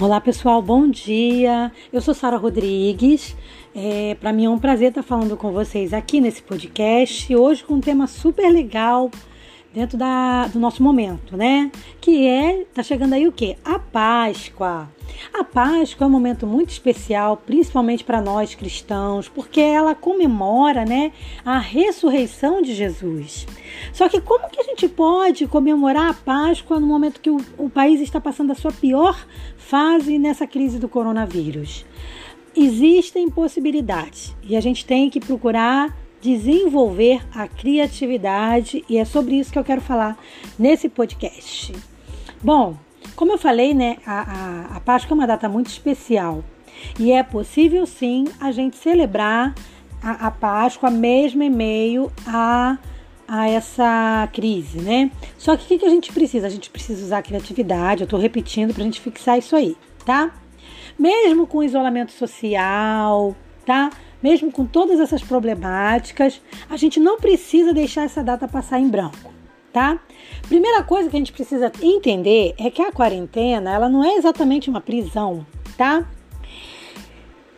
Olá pessoal, bom dia. Eu sou Sara Rodrigues. É, Para mim é um prazer estar falando com vocês aqui nesse podcast. Hoje com um tema super legal dentro da, do nosso momento, né? Que é, tá chegando aí o que? A Páscoa. A Páscoa é um momento muito especial, principalmente para nós cristãos, porque ela comemora, né, a ressurreição de Jesus. Só que como que a gente pode comemorar a Páscoa no momento que o, o país está passando a sua pior fase nessa crise do coronavírus? Existem possibilidades e a gente tem que procurar desenvolver a criatividade e é sobre isso que eu quero falar nesse podcast. Bom, como eu falei, né, a, a, a Páscoa é uma data muito especial e é possível sim a gente celebrar a, a Páscoa mesmo em meio a, a essa crise, né? Só que o que, que a gente precisa? A gente precisa usar a criatividade, eu estou repetindo para a gente fixar isso aí, tá? Mesmo com isolamento social, tá? mesmo com todas essas problemáticas, a gente não precisa deixar essa data passar em branco, tá? Primeira coisa que a gente precisa entender é que a quarentena, ela não é exatamente uma prisão, tá?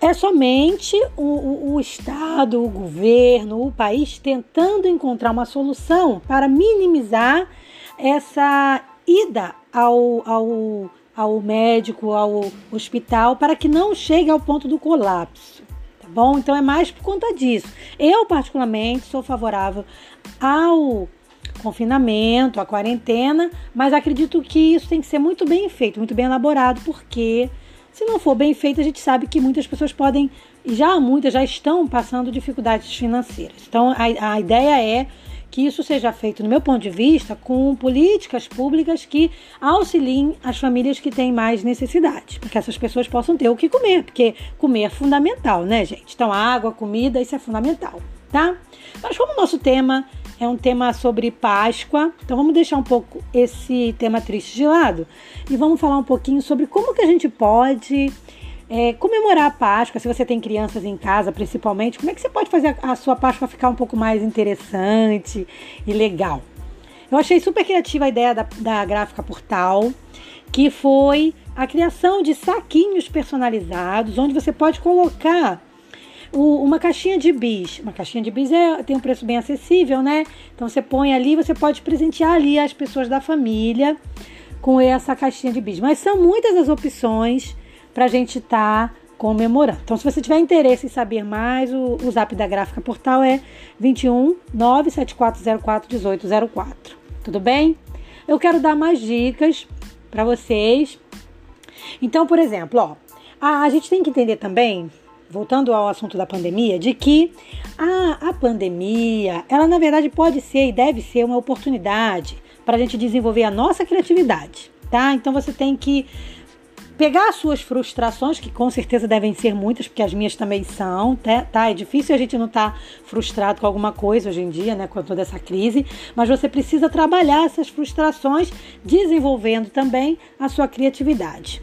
É somente o, o, o, Estado, o governo, o país tentando encontrar uma solução para minimizar essa ida ao, ao, ao médico, ao hospital, para que não chegue ao ponto do colapso bom? Então é mais por conta disso. Eu, particularmente, sou favorável ao confinamento, à quarentena, mas acredito que isso tem que ser muito bem feito, muito bem elaborado, porque se não for bem feito, a gente sabe que muitas pessoas podem, e já muitas já estão passando dificuldades financeiras. Então a, a ideia é que isso seja feito, no meu ponto de vista, com políticas públicas que auxiliem as famílias que têm mais necessidade, para que essas pessoas possam ter o que comer, porque comer é fundamental, né, gente? Então, água, comida, isso é fundamental, tá? Mas como o nosso tema é um tema sobre Páscoa, então vamos deixar um pouco esse tema triste de lado e vamos falar um pouquinho sobre como que a gente pode é, comemorar a Páscoa, se você tem crianças em casa, principalmente, como é que você pode fazer a, a sua Páscoa ficar um pouco mais interessante e legal? Eu achei super criativa a ideia da, da gráfica Portal, que foi a criação de saquinhos personalizados, onde você pode colocar o, uma caixinha de bis. Uma caixinha de bis é, tem um preço bem acessível, né? Então você põe ali, você pode presentear ali as pessoas da família com essa caixinha de bis. Mas são muitas as opções para a gente estar tá comemorando. Então, se você tiver interesse em saber mais, o, o zap da Gráfica Portal é 21 97404 1804. Tudo bem? Eu quero dar mais dicas para vocês. Então, por exemplo, ó, a, a gente tem que entender também voltando ao assunto da pandemia, de que a, a pandemia, ela na verdade pode ser e deve ser uma oportunidade para a gente desenvolver a nossa criatividade, tá? Então você tem que pegar as suas frustrações, que com certeza devem ser muitas, porque as minhas também são, tá? tá? É difícil a gente não estar tá frustrado com alguma coisa hoje em dia, né, com toda essa crise, mas você precisa trabalhar essas frustrações, desenvolvendo também a sua criatividade.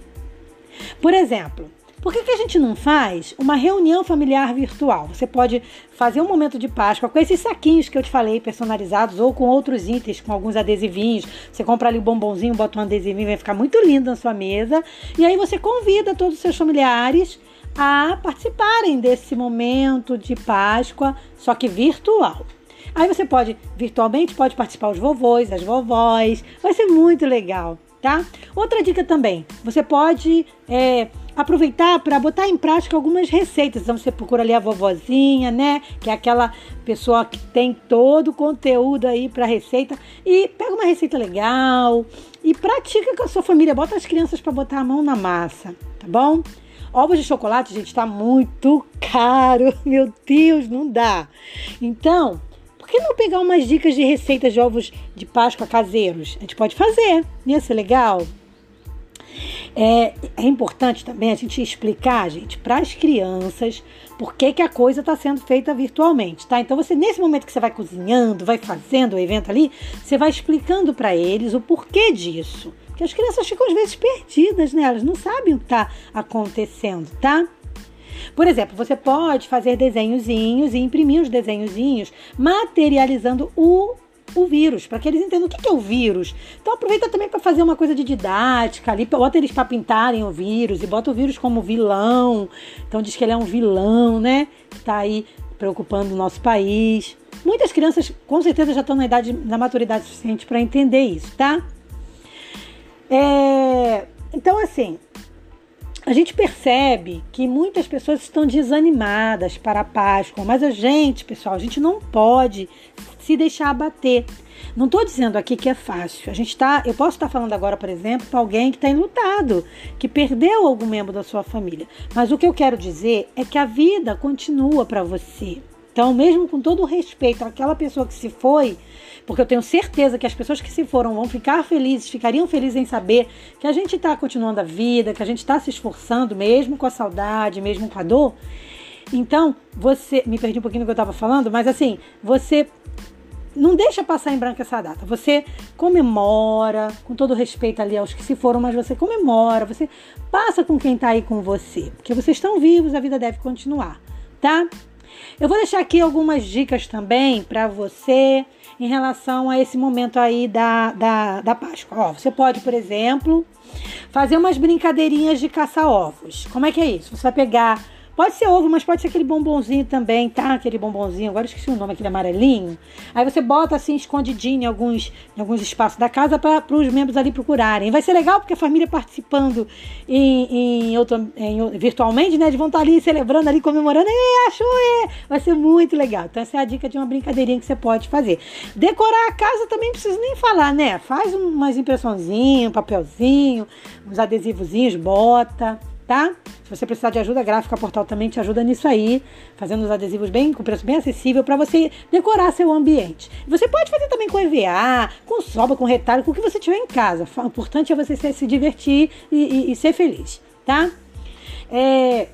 Por exemplo, por que, que a gente não faz uma reunião familiar virtual? Você pode fazer um momento de Páscoa com esses saquinhos que eu te falei, personalizados, ou com outros itens, com alguns adesivinhos. Você compra ali o um bombonzinho, bota um adesivinho, vai ficar muito lindo na sua mesa. E aí você convida todos os seus familiares a participarem desse momento de Páscoa, só que virtual. Aí você pode, virtualmente, pode participar os vovôs, as vovós. Vai ser muito legal, tá? Outra dica também, você pode é, aproveitar para botar em prática algumas receitas. Então você procura ali a vovozinha, né? Que é aquela pessoa que tem todo o conteúdo aí para receita e pega uma receita legal e pratica com a sua família. Bota as crianças para botar a mão na massa, tá bom? Ovos de chocolate, gente, está muito caro. Meu Deus, não dá. Então, por que não pegar umas dicas de receitas de ovos de Páscoa caseiros? A gente pode fazer. Ia ser legal? É, é importante também a gente explicar, gente, para as crianças por que, que a coisa está sendo feita virtualmente, tá? Então você nesse momento que você vai cozinhando, vai fazendo o evento ali, você vai explicando para eles o porquê disso. Porque as crianças ficam às vezes perdidas, né? Elas não sabem o que está acontecendo, tá? Por exemplo, você pode fazer desenhozinhos e imprimir os desenhozinhos materializando o o vírus, para que eles entendam o que é o vírus. Então aproveita também para fazer uma coisa de didática ali, bota eles para pintarem o vírus e bota o vírus como vilão. Então diz que ele é um vilão, né? Que está aí preocupando o nosso país. Muitas crianças com certeza já estão na idade, na maturidade suficiente para entender isso, tá? É, então assim, a gente percebe que muitas pessoas estão desanimadas para a Páscoa, mas a gente, pessoal, a gente não pode se deixar abater. Não estou dizendo aqui que é fácil. A gente tá, eu posso estar falando agora, por exemplo, para alguém que está enlutado, que perdeu algum membro da sua família. Mas o que eu quero dizer é que a vida continua para você. Então, mesmo com todo o respeito àquela pessoa que se foi, porque eu tenho certeza que as pessoas que se foram vão ficar felizes, ficariam felizes em saber que a gente está continuando a vida, que a gente está se esforçando, mesmo com a saudade, mesmo com a dor. Então, você. Me perdi um pouquinho do que eu estava falando, mas assim, você não deixa passar em branco essa data. Você comemora, com todo respeito ali aos que se foram, mas você comemora, você passa com quem está aí com você. Porque vocês estão vivos, a vida deve continuar, tá? Eu vou deixar aqui algumas dicas também para você em relação a esse momento aí da, da, da Páscoa. Ó, você pode, por exemplo, fazer umas brincadeirinhas de caça-ovos. Como é que é isso? Você vai pegar Pode ser ovo, mas pode ser aquele bombonzinho também, tá? Aquele bombonzinho, agora esqueci o nome, aquele amarelinho. Aí você bota assim, escondidinho em alguns, em alguns espaços da casa para os membros ali procurarem. Vai ser legal porque a família participando em, em, em, virtualmente, né? Eles vão estar ali celebrando, ali comemorando. E achou, é! Vai ser muito legal. Então, essa é a dica de uma brincadeirinha que você pode fazer. Decorar a casa também não precisa nem falar, né? Faz umas impressãozinhas, um papelzinho, uns adesivozinhos, bota tá? Se você precisar de ajuda gráfica, Portal também te ajuda nisso aí, fazendo os adesivos bem com preço bem acessível para você decorar seu ambiente. Você pode fazer também com EVA, com sobra, com retalho, com o que você tiver em casa. O importante é você se divertir e, e, e ser feliz, tá? É,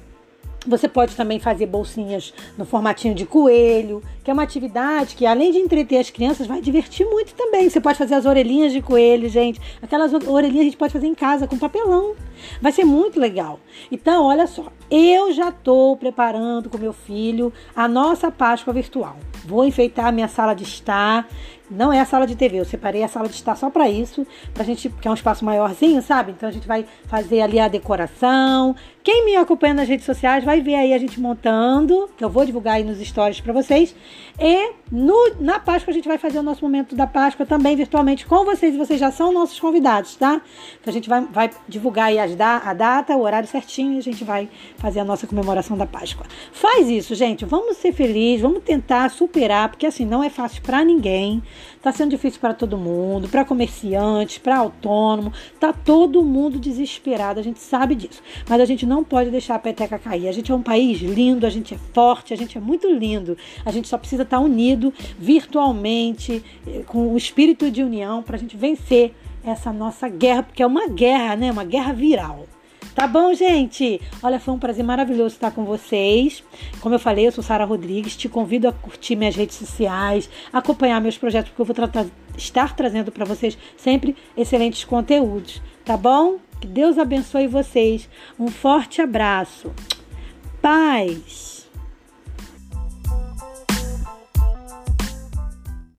você pode também fazer bolsinhas no formatinho de coelho, que é uma atividade que, além de entreter as crianças, vai divertir muito também. Você pode fazer as orelhinhas de coelho, gente. Aquelas orelhinhas a gente pode fazer em casa com papelão. Vai ser muito legal. Então, olha só, eu já estou preparando com meu filho a nossa Páscoa virtual. Vou enfeitar a minha sala de estar. Não é a sala de TV, eu separei a sala de estar só para isso, pra gente, que é um espaço maiorzinho, sabe? Então a gente vai fazer ali a decoração. Quem me acompanha nas redes sociais vai ver aí a gente montando, que eu vou divulgar aí nos stories para vocês. E no, na Páscoa a gente vai fazer o nosso momento da Páscoa também virtualmente com vocês, e vocês já são nossos convidados, tá? Que a gente vai, vai divulgar aí da, a data, o horário certinho e a gente vai fazer a nossa comemoração da Páscoa. Faz isso, gente. Vamos ser felizes, vamos tentar superar, porque assim não é fácil para ninguém. Tá sendo difícil para todo mundo, para comerciante, para autônomo. Tá todo mundo desesperado, a gente sabe disso. Mas a gente não pode deixar a peteca cair. A gente é um país lindo, a gente é forte, a gente é muito lindo. A gente só precisa estar tá unido virtualmente, eh, com o espírito de união para a gente vencer essa nossa guerra, porque é uma guerra, né? Uma guerra viral. Tá bom, gente? Olha, foi um prazer maravilhoso estar com vocês. Como eu falei, eu sou Sara Rodrigues. Te convido a curtir minhas redes sociais, acompanhar meus projetos, porque eu vou estar trazendo para vocês sempre excelentes conteúdos. Tá bom? Que Deus abençoe vocês. Um forte abraço. Paz.